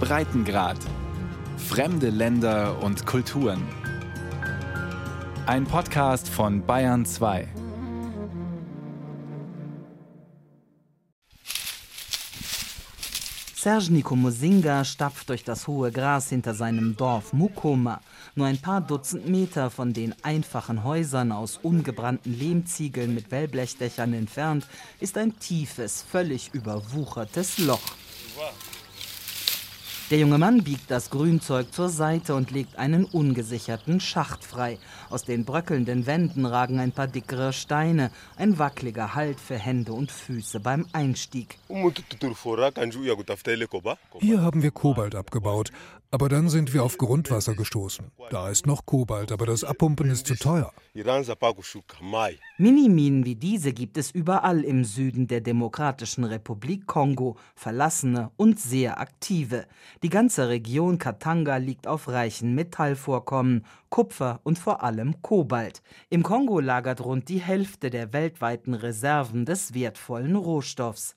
Breitengrad. Fremde Länder und Kulturen. Ein Podcast von Bayern 2. Serge Nikomosinga stapft durch das hohe Gras hinter seinem Dorf Mukoma. Nur ein paar Dutzend Meter von den einfachen Häusern aus ungebrannten Lehmziegeln mit Wellblechdächern entfernt ist ein tiefes, völlig überwuchertes Loch. 와. Der junge Mann biegt das Grünzeug zur Seite und legt einen ungesicherten Schacht frei. Aus den bröckelnden Wänden ragen ein paar dickere Steine, ein wackeliger Halt für Hände und Füße beim Einstieg. Hier haben wir Kobalt abgebaut, aber dann sind wir auf Grundwasser gestoßen. Da ist noch Kobalt, aber das Abpumpen ist zu teuer. Miniminen wie diese gibt es überall im Süden der Demokratischen Republik Kongo, verlassene und sehr aktive. Die ganze Region Katanga liegt auf reichen Metallvorkommen, Kupfer und vor allem Kobalt. Im Kongo lagert rund die Hälfte der weltweiten Reserven des wertvollen Rohstoffs.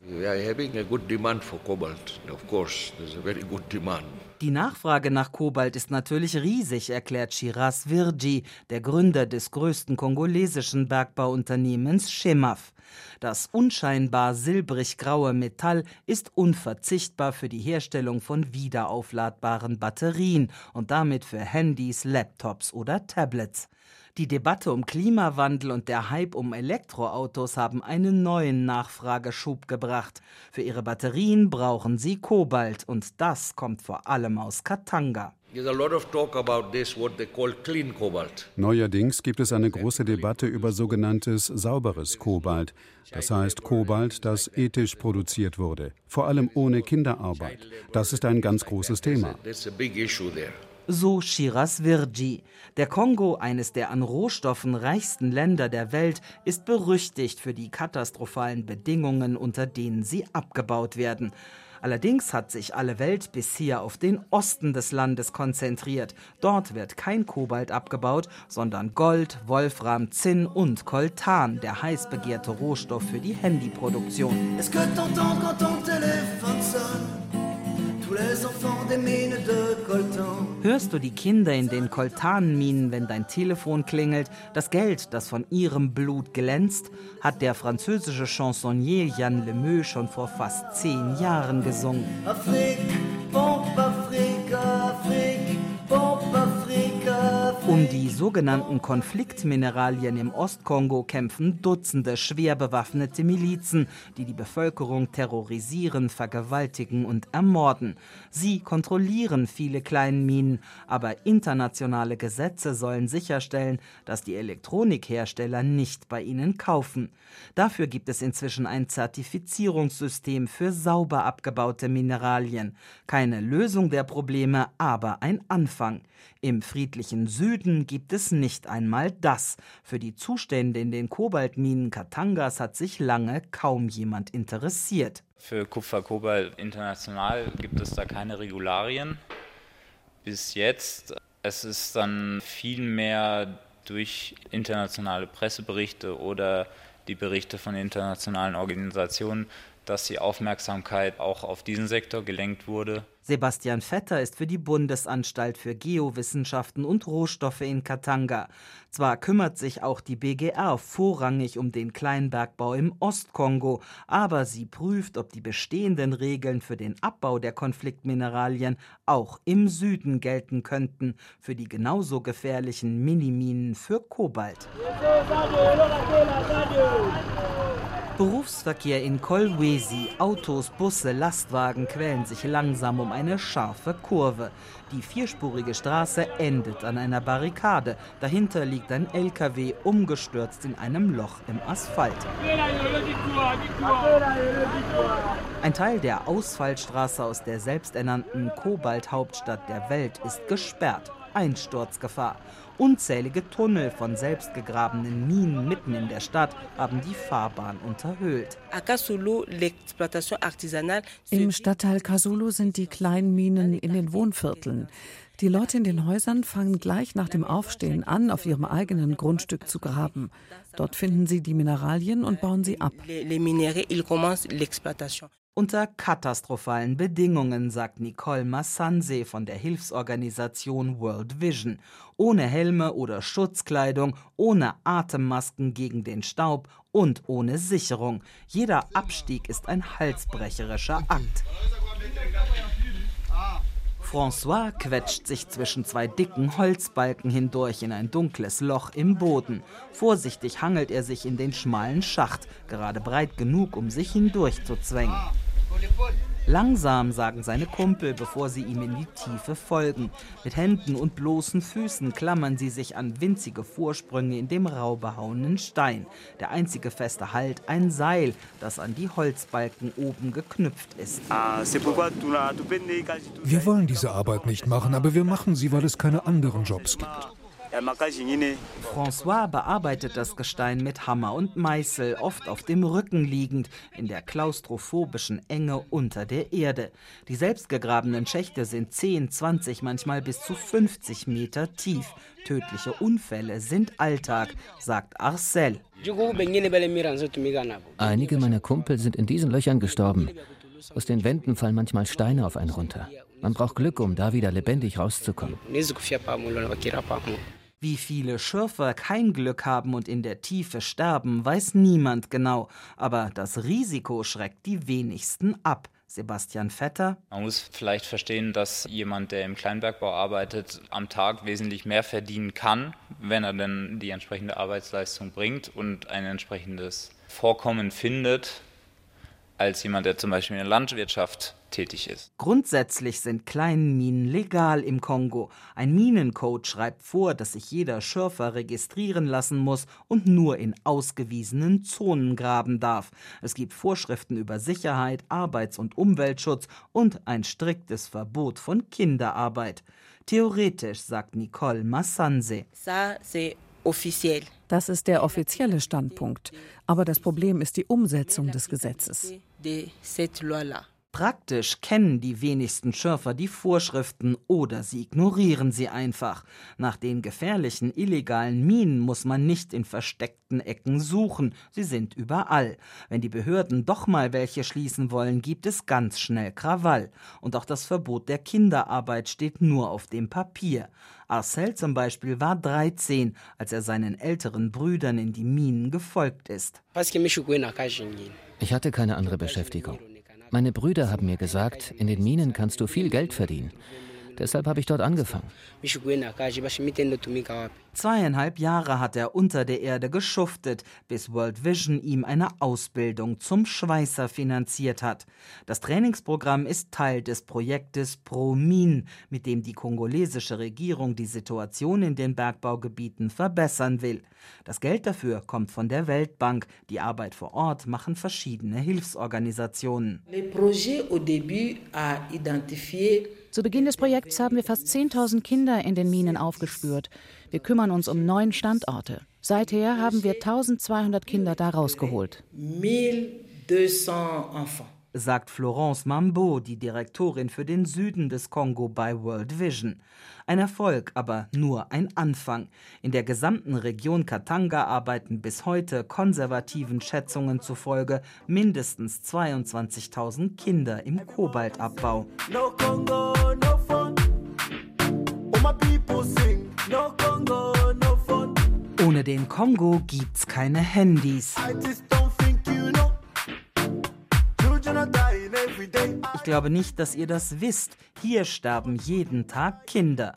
Die Nachfrage nach Kobalt ist natürlich riesig, erklärt Shiraz Virji, der Gründer des größten kongolesischen Bergbauunternehmens Chemaf. Das unscheinbar silbrig-graue Metall ist unverzichtbar für die Herstellung von wiederaufladbaren Batterien und damit für Handys, Laptops oder Tablets. Die Debatte um Klimawandel und der Hype um Elektroautos haben einen neuen Nachfrageschub gebracht. Für ihre Batterien brauchen sie Kobalt und das kommt vor allem aus Katanga. Neuerdings gibt es eine große Debatte über sogenanntes sauberes Kobalt. Das heißt Kobalt, das ethisch produziert wurde, vor allem ohne Kinderarbeit. Das ist ein ganz großes Thema. So Shiraz Virji. Der Kongo, eines der an Rohstoffen reichsten Länder der Welt, ist berüchtigt für die katastrophalen Bedingungen, unter denen sie abgebaut werden. Allerdings hat sich alle Welt bisher auf den Osten des Landes konzentriert. Dort wird kein Kobalt abgebaut, sondern Gold, Wolfram, Zinn und Coltan, der heiß begehrte Rohstoff für die Handyproduktion. Es Hörst du die Kinder in den Koltanminen, wenn dein Telefon klingelt, das Geld, das von ihrem Blut glänzt, hat der französische Chansonnier Jan Lemeux schon vor fast zehn Jahren gesungen. Afrique, Pompe Afrique, um die sogenannten Konfliktmineralien im Ostkongo kämpfen Dutzende schwer bewaffnete Milizen, die die Bevölkerung terrorisieren, vergewaltigen und ermorden. Sie kontrollieren viele Kleinminen, aber internationale Gesetze sollen sicherstellen, dass die Elektronikhersteller nicht bei ihnen kaufen. Dafür gibt es inzwischen ein Zertifizierungssystem für sauber abgebaute Mineralien. Keine Lösung der Probleme, aber ein Anfang. Im friedlichen Süden gibt es nicht einmal das. Für die Zustände in den Kobaltminen Katangas hat sich lange kaum jemand interessiert. Für Kupfer-Kobalt international gibt es da keine Regularien. Bis jetzt. Es ist dann viel mehr durch internationale Presseberichte oder die Berichte von internationalen Organisationen, dass die Aufmerksamkeit auch auf diesen Sektor gelenkt wurde. Sebastian Vetter ist für die Bundesanstalt für Geowissenschaften und Rohstoffe in Katanga. Zwar kümmert sich auch die BGR vorrangig um den Kleinbergbau im Ostkongo, aber sie prüft, ob die bestehenden Regeln für den Abbau der Konfliktmineralien auch im Süden gelten könnten, für die genauso gefährlichen Miniminen für Kobalt. Berufsverkehr in Kolwezi. Autos, Busse, Lastwagen quälen sich langsam um eine scharfe Kurve. Die vierspurige Straße endet an einer Barrikade. Dahinter liegt ein LKW umgestürzt in einem Loch im Asphalt. Ein Teil der Ausfallstraße aus der selbsternannten Kobalt-Hauptstadt der Welt ist gesperrt. Einsturzgefahr. Unzählige Tunnel von selbstgegrabenen Minen mitten in der Stadt haben die Fahrbahn unterhöhlt. Im Stadtteil Kasulu sind die kleinen Minen in den Wohnvierteln. Die Leute in den Häusern fangen gleich nach dem Aufstehen an, auf ihrem eigenen Grundstück zu graben. Dort finden sie die Mineralien und bauen sie ab. Unter katastrophalen Bedingungen, sagt Nicole Massanse von der Hilfsorganisation World Vision. Ohne Helme oder Schutzkleidung, ohne Atemmasken gegen den Staub und ohne Sicherung. Jeder Abstieg ist ein halsbrecherischer Akt. François quetscht sich zwischen zwei dicken Holzbalken hindurch in ein dunkles Loch im Boden. Vorsichtig hangelt er sich in den schmalen Schacht, gerade breit genug, um sich hindurchzuzwängen. Langsam, sagen seine Kumpel, bevor sie ihm in die Tiefe folgen. Mit Händen und bloßen Füßen klammern sie sich an winzige Vorsprünge in dem rau behauenen Stein. Der einzige feste Halt ein Seil, das an die Holzbalken oben geknüpft ist. Wir wollen diese Arbeit nicht machen, aber wir machen sie, weil es keine anderen Jobs gibt. François bearbeitet das Gestein mit Hammer und Meißel, oft auf dem Rücken liegend, in der klaustrophobischen Enge unter der Erde. Die selbstgegrabenen Schächte sind 10, 20, manchmal bis zu 50 Meter tief. Tödliche Unfälle sind Alltag, sagt Arcel. Einige meiner Kumpel sind in diesen Löchern gestorben. Aus den Wänden fallen manchmal Steine auf einen runter. Man braucht Glück, um da wieder lebendig rauszukommen. Wie viele Schürfer kein Glück haben und in der Tiefe sterben, weiß niemand genau. Aber das Risiko schreckt die wenigsten ab. Sebastian Vetter. Man muss vielleicht verstehen, dass jemand, der im Kleinbergbau arbeitet, am Tag wesentlich mehr verdienen kann, wenn er denn die entsprechende Arbeitsleistung bringt und ein entsprechendes Vorkommen findet, als jemand, der zum Beispiel in der Landwirtschaft tätig ist. Grundsätzlich sind Kleinminen legal im Kongo. Ein Minencode schreibt vor, dass sich jeder Schürfer registrieren lassen muss und nur in ausgewiesenen Zonen graben darf. Es gibt Vorschriften über Sicherheit, Arbeits- und Umweltschutz und ein striktes Verbot von Kinderarbeit. Theoretisch, sagt Nicole Massanse. Das ist der offizielle Standpunkt. Aber das Problem ist die Umsetzung des Gesetzes. Praktisch kennen die wenigsten Schürfer die Vorschriften oder sie ignorieren sie einfach. Nach den gefährlichen illegalen Minen muss man nicht in versteckten Ecken suchen, sie sind überall. Wenn die Behörden doch mal welche schließen wollen, gibt es ganz schnell Krawall. Und auch das Verbot der Kinderarbeit steht nur auf dem Papier. Arcel zum Beispiel war 13, als er seinen älteren Brüdern in die Minen gefolgt ist. Ich hatte keine andere Beschäftigung. Meine Brüder haben mir gesagt, in den Minen kannst du viel Geld verdienen. Deshalb habe ich dort angefangen. Zweieinhalb Jahre hat er unter der Erde geschuftet, bis World Vision ihm eine Ausbildung zum Schweißer finanziert hat. Das Trainingsprogramm ist Teil des Projektes ProMin, mit dem die kongolesische Regierung die Situation in den Bergbaugebieten verbessern will. Das Geld dafür kommt von der Weltbank. Die Arbeit vor Ort machen verschiedene Hilfsorganisationen. Le projet au début a identifié zu Beginn des Projekts haben wir fast 10.000 Kinder in den Minen aufgespürt. Wir kümmern uns um neun Standorte. Seither haben wir 1200 Kinder da rausgeholt. 1200 enfants sagt Florence Mambo, die Direktorin für den Süden des Kongo bei World Vision. Ein Erfolg, aber nur ein Anfang. In der gesamten Region Katanga arbeiten bis heute konservativen Schätzungen zufolge mindestens 22.000 Kinder im Kobaltabbau. No Congo, no fun. Oh, my people sing. No Congo, no fun. Ohne den Kongo gibt's keine Handys. Ich glaube nicht, dass ihr das wisst. Hier sterben jeden Tag Kinder.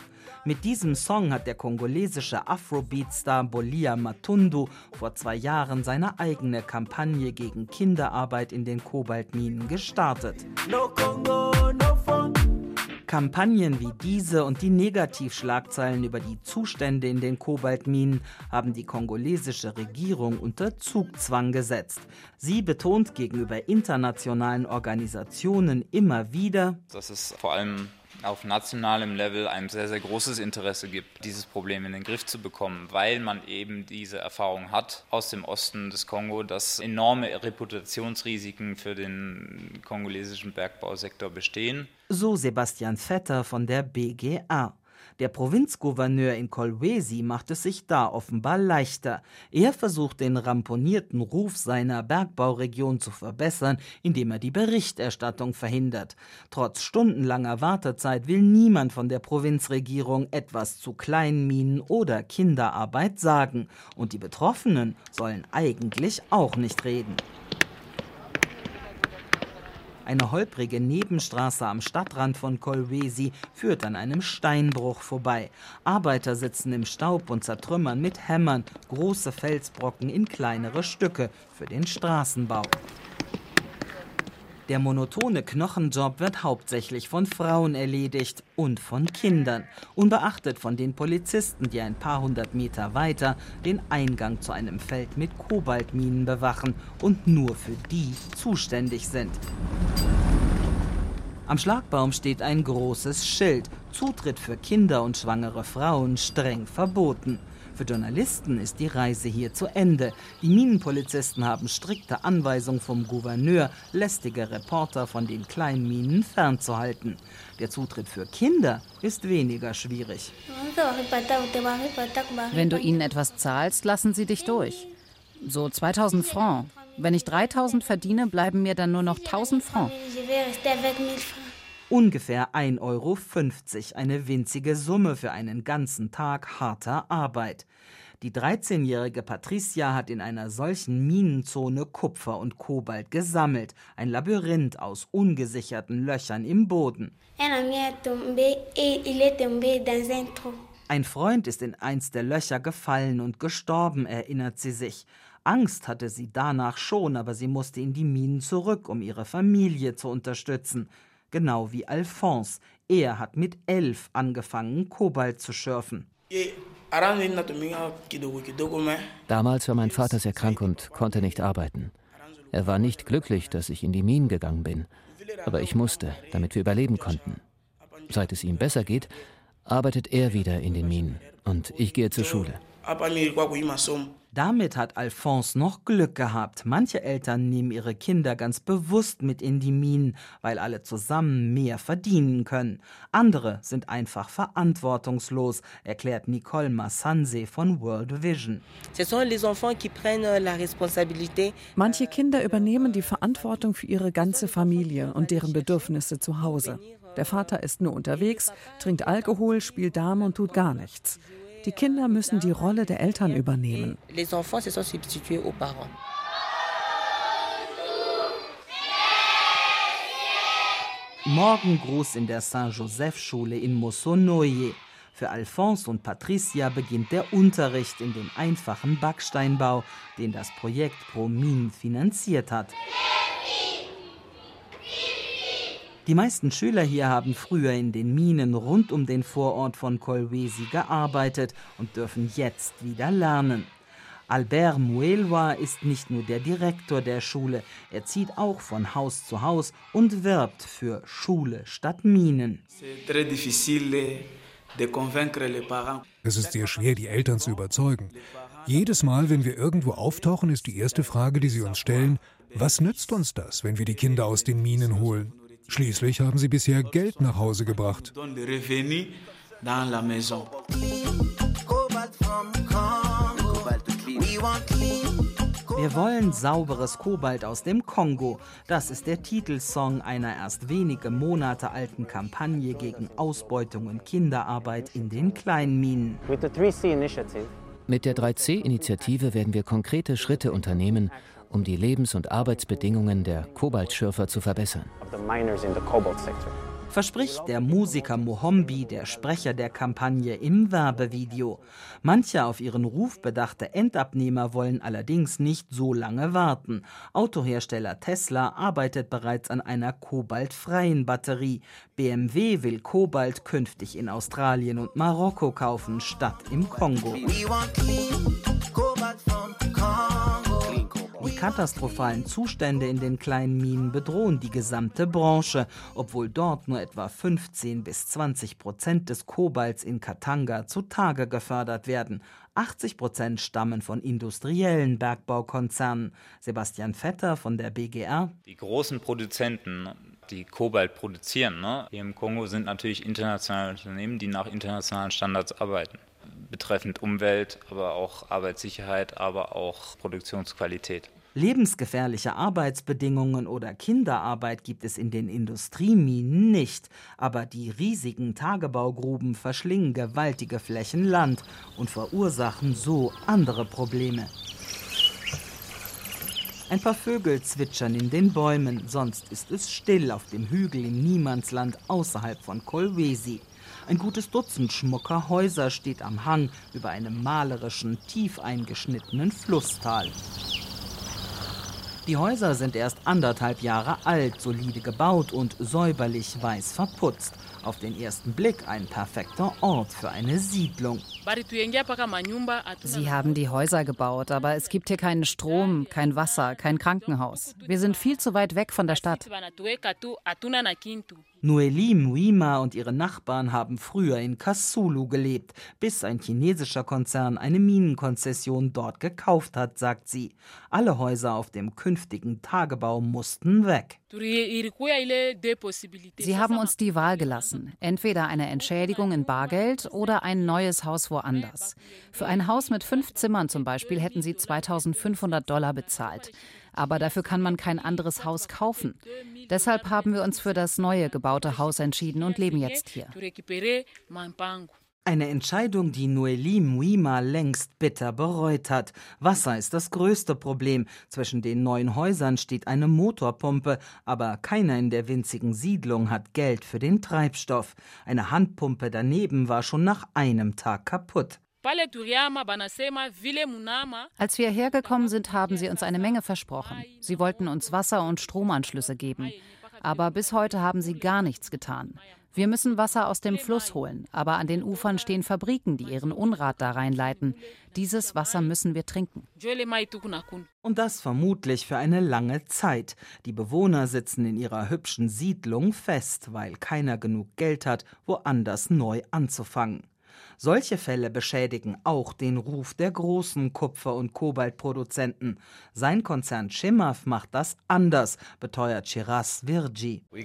Mit diesem Song hat der kongolesische Afrobeat-Star Bolia Matundu vor zwei Jahren seine eigene Kampagne gegen Kinderarbeit in den Kobaltminen gestartet. No Congo, no. Kampagnen wie diese und die Negativschlagzeilen über die Zustände in den Kobaltminen haben die kongolesische Regierung unter Zugzwang gesetzt. Sie betont gegenüber internationalen Organisationen immer wieder, dass es vor allem auf nationalem Level ein sehr, sehr großes Interesse gibt, dieses Problem in den Griff zu bekommen, weil man eben diese Erfahrung hat aus dem Osten des Kongo, dass enorme Reputationsrisiken für den kongolesischen Bergbausektor bestehen. So Sebastian Vetter von der BGA. Der Provinzgouverneur in Kolwezi macht es sich da offenbar leichter. Er versucht den ramponierten Ruf seiner Bergbauregion zu verbessern, indem er die Berichterstattung verhindert. Trotz stundenlanger Wartezeit will niemand von der Provinzregierung etwas zu Kleinminen oder Kinderarbeit sagen. Und die Betroffenen sollen eigentlich auch nicht reden. Eine holprige Nebenstraße am Stadtrand von Kolwesi führt an einem Steinbruch vorbei. Arbeiter sitzen im Staub und zertrümmern mit Hämmern große Felsbrocken in kleinere Stücke für den Straßenbau. Der monotone Knochenjob wird hauptsächlich von Frauen erledigt und von Kindern, unbeachtet von den Polizisten, die ein paar hundert Meter weiter den Eingang zu einem Feld mit Kobaltminen bewachen und nur für die zuständig sind. Am Schlagbaum steht ein großes Schild. Zutritt für Kinder und schwangere Frauen streng verboten. Für Journalisten ist die Reise hier zu Ende. Die Minenpolizisten haben strikte Anweisungen vom Gouverneur, lästige Reporter von den Kleinminen fernzuhalten. Der Zutritt für Kinder ist weniger schwierig. Wenn du ihnen etwas zahlst, lassen sie dich durch. So 2000 Francs. Wenn ich 3000 verdiene, bleiben mir dann nur noch 1000 Francs. Ungefähr 1,50 Euro, eine winzige Summe für einen ganzen Tag harter Arbeit. Die 13-jährige Patricia hat in einer solchen Minenzone Kupfer und Kobalt gesammelt, ein Labyrinth aus ungesicherten Löchern im Boden. Ein Freund ist in eins der Löcher gefallen und gestorben, erinnert sie sich. Angst hatte sie danach schon, aber sie musste in die Minen zurück, um ihre Familie zu unterstützen genau wie Alphonse. Er hat mit elf angefangen, Kobalt zu schürfen. Damals war mein Vater sehr krank und konnte nicht arbeiten. Er war nicht glücklich, dass ich in die Minen gegangen bin. Aber ich musste, damit wir überleben konnten. Seit es ihm besser geht, arbeitet er wieder in den Minen und ich gehe zur Schule. Damit hat Alphonse noch Glück gehabt. Manche Eltern nehmen ihre Kinder ganz bewusst mit in die Minen, weil alle zusammen mehr verdienen können. Andere sind einfach verantwortungslos, erklärt Nicole Massanse von World Vision. Manche Kinder übernehmen die Verantwortung für ihre ganze Familie und deren Bedürfnisse zu Hause. Der Vater ist nur unterwegs, trinkt Alkohol, spielt Dame und tut gar nichts. Die Kinder müssen die Rolle der Eltern übernehmen. Morgengruß in der Saint-Joseph-Schule in Mossonoye. Für Alphonse und Patricia beginnt der Unterricht in dem einfachen Backsteinbau, den das Projekt ProMin finanziert hat. Die meisten Schüler hier haben früher in den Minen rund um den Vorort von Kolwezi gearbeitet und dürfen jetzt wieder lernen. Albert Muelwa ist nicht nur der Direktor der Schule, er zieht auch von Haus zu Haus und wirbt für Schule statt Minen. Es ist sehr schwer, die Eltern zu überzeugen. Jedes Mal, wenn wir irgendwo auftauchen, ist die erste Frage, die sie uns stellen, was nützt uns das, wenn wir die Kinder aus den Minen holen? Schließlich haben sie bisher Geld nach Hause gebracht. Wir wollen sauberes Kobalt aus dem Kongo. Das ist der Titelsong einer erst wenige Monate alten Kampagne gegen Ausbeutung und Kinderarbeit in den Kleinminen. Mit der 3C-Initiative werden wir konkrete Schritte unternehmen, um die Lebens- und Arbeitsbedingungen der Kobaltschürfer zu verbessern. Verspricht der Musiker Mohombi, der Sprecher der Kampagne, im Werbevideo. Manche auf ihren Ruf bedachte Endabnehmer wollen allerdings nicht so lange warten. Autohersteller Tesla arbeitet bereits an einer kobaltfreien Batterie. BMW will Kobalt künftig in Australien und Marokko kaufen, statt im Kongo. Katastrophalen Zustände in den kleinen Minen bedrohen die gesamte Branche, obwohl dort nur etwa 15 bis 20 Prozent des Kobalts in Katanga zutage gefördert werden. 80 Prozent stammen von industriellen Bergbaukonzernen. Sebastian Vetter von der BGR. Die großen Produzenten die Kobalt produzieren. Ne? Hier im Kongo sind natürlich internationale Unternehmen, die nach internationalen Standards arbeiten. Betreffend Umwelt, aber auch Arbeitssicherheit, aber auch Produktionsqualität. Lebensgefährliche Arbeitsbedingungen oder Kinderarbeit gibt es in den Industrieminen nicht, aber die riesigen Tagebaugruben verschlingen gewaltige Flächen Land und verursachen so andere Probleme. Ein paar Vögel zwitschern in den Bäumen, sonst ist es still auf dem Hügel im Niemandsland außerhalb von Kolwesi. Ein gutes Dutzend schmucker Häuser steht am Hang über einem malerischen, tief eingeschnittenen Flusstal. Die Häuser sind erst anderthalb Jahre alt, solide gebaut und säuberlich weiß verputzt. Auf den ersten Blick ein perfekter Ort für eine Siedlung. Sie haben die Häuser gebaut, aber es gibt hier keinen Strom, kein Wasser, kein Krankenhaus. Wir sind viel zu weit weg von der Stadt. Noeli Muima und ihre Nachbarn haben früher in Kasulu gelebt, bis ein chinesischer Konzern eine Minenkonzession dort gekauft hat, sagt sie. Alle Häuser auf dem künftigen Tagebau mussten weg. Sie haben uns die Wahl gelassen. Entweder eine Entschädigung in Bargeld oder ein neues Haus woanders. Für ein Haus mit fünf Zimmern zum Beispiel hätten sie 2500 Dollar bezahlt aber dafür kann man kein anderes Haus kaufen. Deshalb haben wir uns für das neue gebaute Haus entschieden und leben jetzt hier. Eine Entscheidung, die Noeli Muima längst bitter bereut hat. Wasser ist das größte Problem. Zwischen den neuen Häusern steht eine Motorpumpe, aber keiner in der winzigen Siedlung hat Geld für den Treibstoff. Eine Handpumpe daneben war schon nach einem Tag kaputt. Als wir hergekommen sind, haben sie uns eine Menge versprochen. Sie wollten uns Wasser- und Stromanschlüsse geben. Aber bis heute haben sie gar nichts getan. Wir müssen Wasser aus dem Fluss holen, aber an den Ufern stehen Fabriken, die ihren Unrat da reinleiten. Dieses Wasser müssen wir trinken. Und das vermutlich für eine lange Zeit. Die Bewohner sitzen in ihrer hübschen Siedlung fest, weil keiner genug Geld hat, woanders neu anzufangen. Solche Fälle beschädigen auch den Ruf der großen Kupfer- und Kobaltproduzenten. Sein Konzern Chemaf macht das anders, beteuert Shiraz Virji. Wir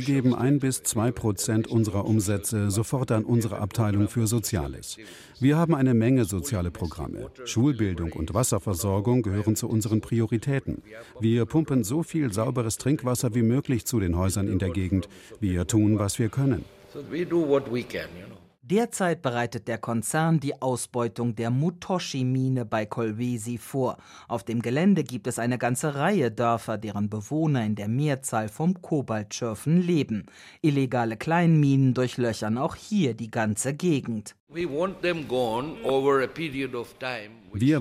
geben ein bis zwei Prozent unserer Umsätze sofort an unsere Abteilung für Soziales. Wir haben eine Menge soziale Programme. Schulbildung und Wasserversorgung gehören zu unseren Prioritäten. Wir pumpen so viel sauberes Trinkwasser wie möglich zu den Häusern in der Gegend. Wir tun, was wir können. Derzeit bereitet der Konzern die Ausbeutung der Mutoshi-Mine bei Kolwesi vor. Auf dem Gelände gibt es eine ganze Reihe Dörfer, deren Bewohner in der Mehrzahl vom Kobaltschürfen leben. Illegale Kleinminen durchlöchern auch hier die ganze Gegend. Wir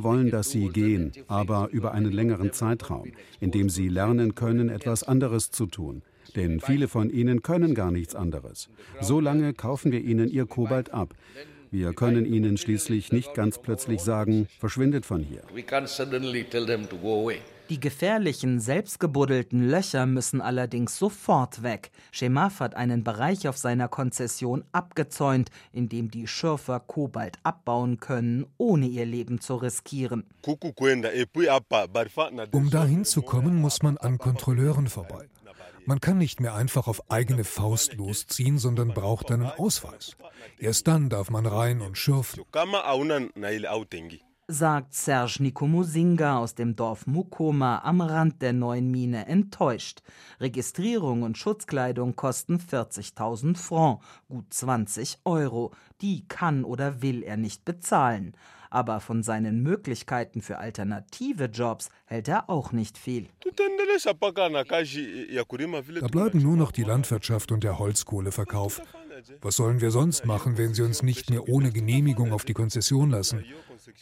wollen, dass sie gehen, aber über einen längeren Zeitraum, in dem sie lernen können, etwas anderes zu tun denn viele von ihnen können gar nichts anderes. So lange kaufen wir ihnen ihr Kobalt ab. Wir können ihnen schließlich nicht ganz plötzlich sagen, verschwindet von hier. Die gefährlichen, selbstgebuddelten Löcher müssen allerdings sofort weg. Schemaf hat einen Bereich auf seiner Konzession abgezäunt, in dem die Schürfer Kobalt abbauen können, ohne ihr Leben zu riskieren. Um dahin zu kommen, muss man an Kontrolleuren vorbei. Man kann nicht mehr einfach auf eigene Faust losziehen, sondern braucht einen Ausweis. Erst dann darf man rein und schürfen. Sagt Serge Nikomusinga aus dem Dorf Mukoma am Rand der neuen Mine enttäuscht. Registrierung und Schutzkleidung kosten 40.000 Franc, gut 20 Euro. Die kann oder will er nicht bezahlen aber von seinen Möglichkeiten für alternative Jobs hält er auch nicht viel. Da bleiben nur noch die Landwirtschaft und der Holzkohleverkauf. Was sollen wir sonst machen, wenn sie uns nicht mehr ohne Genehmigung auf die Konzession lassen?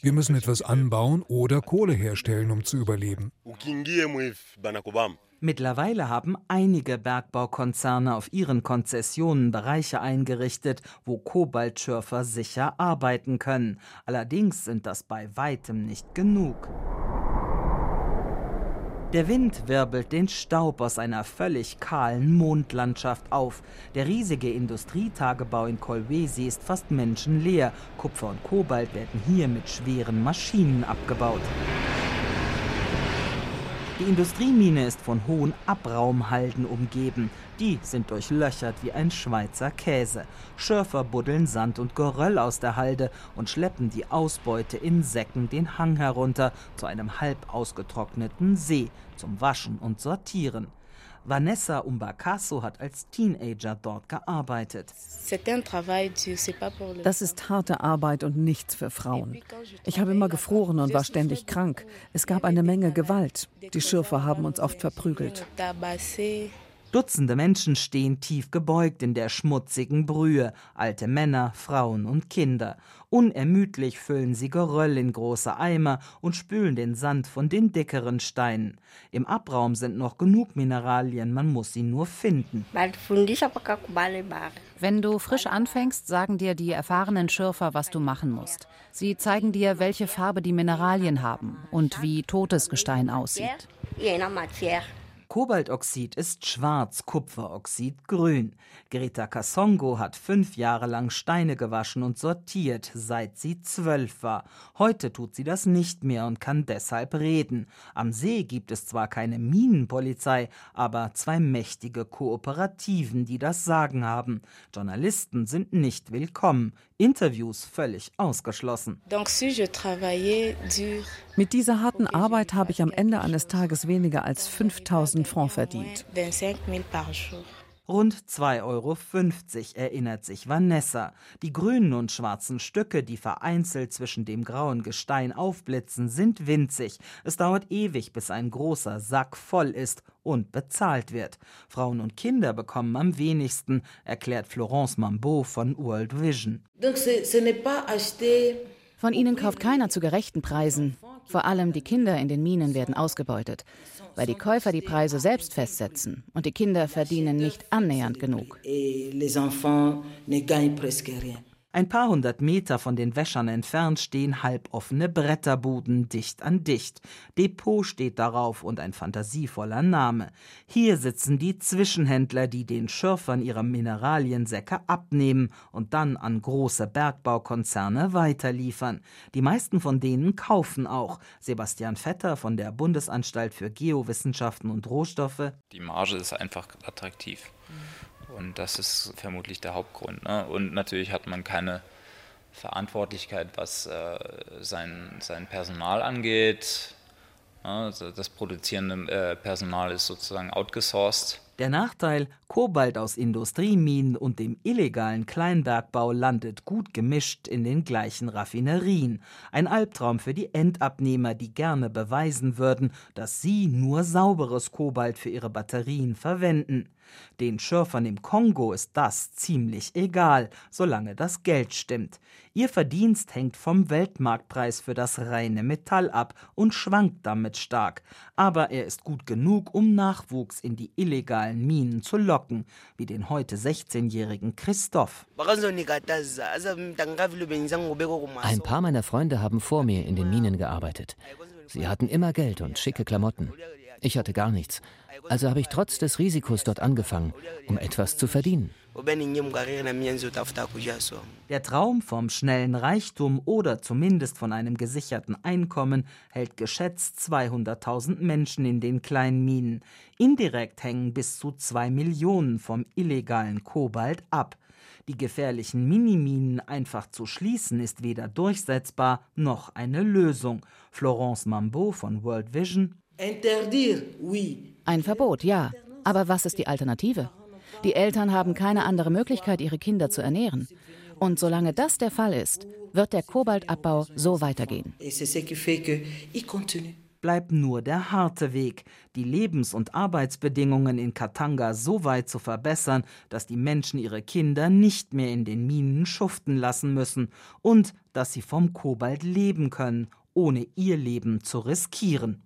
Wir müssen etwas anbauen oder Kohle herstellen, um zu überleben. Mittlerweile haben einige Bergbaukonzerne auf ihren Konzessionen Bereiche eingerichtet, wo Kobaltschürfer sicher arbeiten können. Allerdings sind das bei weitem nicht genug. Der Wind wirbelt den Staub aus einer völlig kahlen Mondlandschaft auf. Der riesige Industrietagebau in Kolwesi ist fast menschenleer. Kupfer und Kobalt werden hier mit schweren Maschinen abgebaut. Die Industriemine ist von hohen Abraumhalden umgeben. Die sind durchlöchert wie ein Schweizer Käse. Schürfer buddeln Sand und Geröll aus der Halde und schleppen die Ausbeute in Säcken den Hang herunter zu einem halb ausgetrockneten See zum Waschen und Sortieren. Vanessa Umbacasso hat als Teenager dort gearbeitet. Das ist harte Arbeit und nichts für Frauen. Ich habe immer gefroren und war ständig krank. Es gab eine Menge Gewalt. Die Schürfer haben uns oft verprügelt. Dutzende Menschen stehen tief gebeugt in der schmutzigen Brühe, alte Männer, Frauen und Kinder. Unermüdlich füllen sie Geröll in große Eimer und spülen den Sand von den dickeren Steinen. Im Abraum sind noch genug Mineralien, man muss sie nur finden. Wenn du frisch anfängst, sagen dir die erfahrenen Schürfer, was du machen musst. Sie zeigen dir, welche Farbe die Mineralien haben und wie totes Gestein aussieht. Kobaltoxid ist schwarz, Kupferoxid grün. Greta Kassongo hat fünf Jahre lang Steine gewaschen und sortiert, seit sie zwölf war. Heute tut sie das nicht mehr und kann deshalb reden. Am See gibt es zwar keine Minenpolizei, aber zwei mächtige Kooperativen, die das Sagen haben. Journalisten sind nicht willkommen. Interviews völlig ausgeschlossen. Mit dieser harten Arbeit habe ich am Ende eines Tages weniger als 5000 Francs verdient. Rund 2,50 Euro erinnert sich Vanessa. Die grünen und schwarzen Stücke, die vereinzelt zwischen dem grauen Gestein aufblitzen, sind winzig. Es dauert ewig, bis ein großer Sack voll ist und bezahlt wird. Frauen und Kinder bekommen am wenigsten, erklärt Florence Mambeau von World Vision. Von ihnen kauft keiner zu gerechten Preisen. Vor allem die Kinder in den Minen werden ausgebeutet weil die Käufer die Preise selbst festsetzen und die Kinder verdienen nicht annähernd genug. Ein paar hundert Meter von den Wäschern entfernt stehen halboffene Bretterbuden dicht an dicht. Depot steht darauf und ein fantasievoller Name. Hier sitzen die Zwischenhändler, die den Schürfern ihre Mineraliensäcke abnehmen und dann an große Bergbaukonzerne weiterliefern. Die meisten von denen kaufen auch. Sebastian Vetter von der Bundesanstalt für Geowissenschaften und Rohstoffe. Die Marge ist einfach attraktiv. Und das ist vermutlich der Hauptgrund. Ne? Und natürlich hat man keine Verantwortlichkeit, was äh, sein, sein Personal angeht. Also das produzierende äh, Personal ist sozusagen outgesourced. Der Nachteil, Kobalt aus Industrieminen und dem illegalen Kleinbergbau landet gut gemischt in den gleichen Raffinerien. Ein Albtraum für die Endabnehmer, die gerne beweisen würden, dass sie nur sauberes Kobalt für ihre Batterien verwenden. Den Schürfern im Kongo ist das ziemlich egal, solange das Geld stimmt. Ihr Verdienst hängt vom Weltmarktpreis für das reine Metall ab und schwankt damit stark. Aber er ist gut genug, um Nachwuchs in die illegalen Minen zu locken, wie den heute 16-jährigen Christoph. Ein paar meiner Freunde haben vor mir in den Minen gearbeitet. Sie hatten immer Geld und schicke Klamotten. Ich hatte gar nichts. Also habe ich trotz des Risikos dort angefangen, um etwas zu verdienen. Der Traum vom schnellen Reichtum oder zumindest von einem gesicherten Einkommen hält geschätzt 200.000 Menschen in den kleinen Minen. Indirekt hängen bis zu zwei Millionen vom illegalen Kobalt ab. Die gefährlichen Miniminen einfach zu schließen, ist weder durchsetzbar noch eine Lösung. Florence Mambeau von World Vision. Ein Verbot, ja. Aber was ist die Alternative? Die Eltern haben keine andere Möglichkeit, ihre Kinder zu ernähren. Und solange das der Fall ist, wird der Kobaltabbau so weitergehen bleibt nur der harte Weg, die Lebens- und Arbeitsbedingungen in Katanga so weit zu verbessern, dass die Menschen ihre Kinder nicht mehr in den Minen schuften lassen müssen und dass sie vom Kobalt leben können, ohne ihr Leben zu riskieren.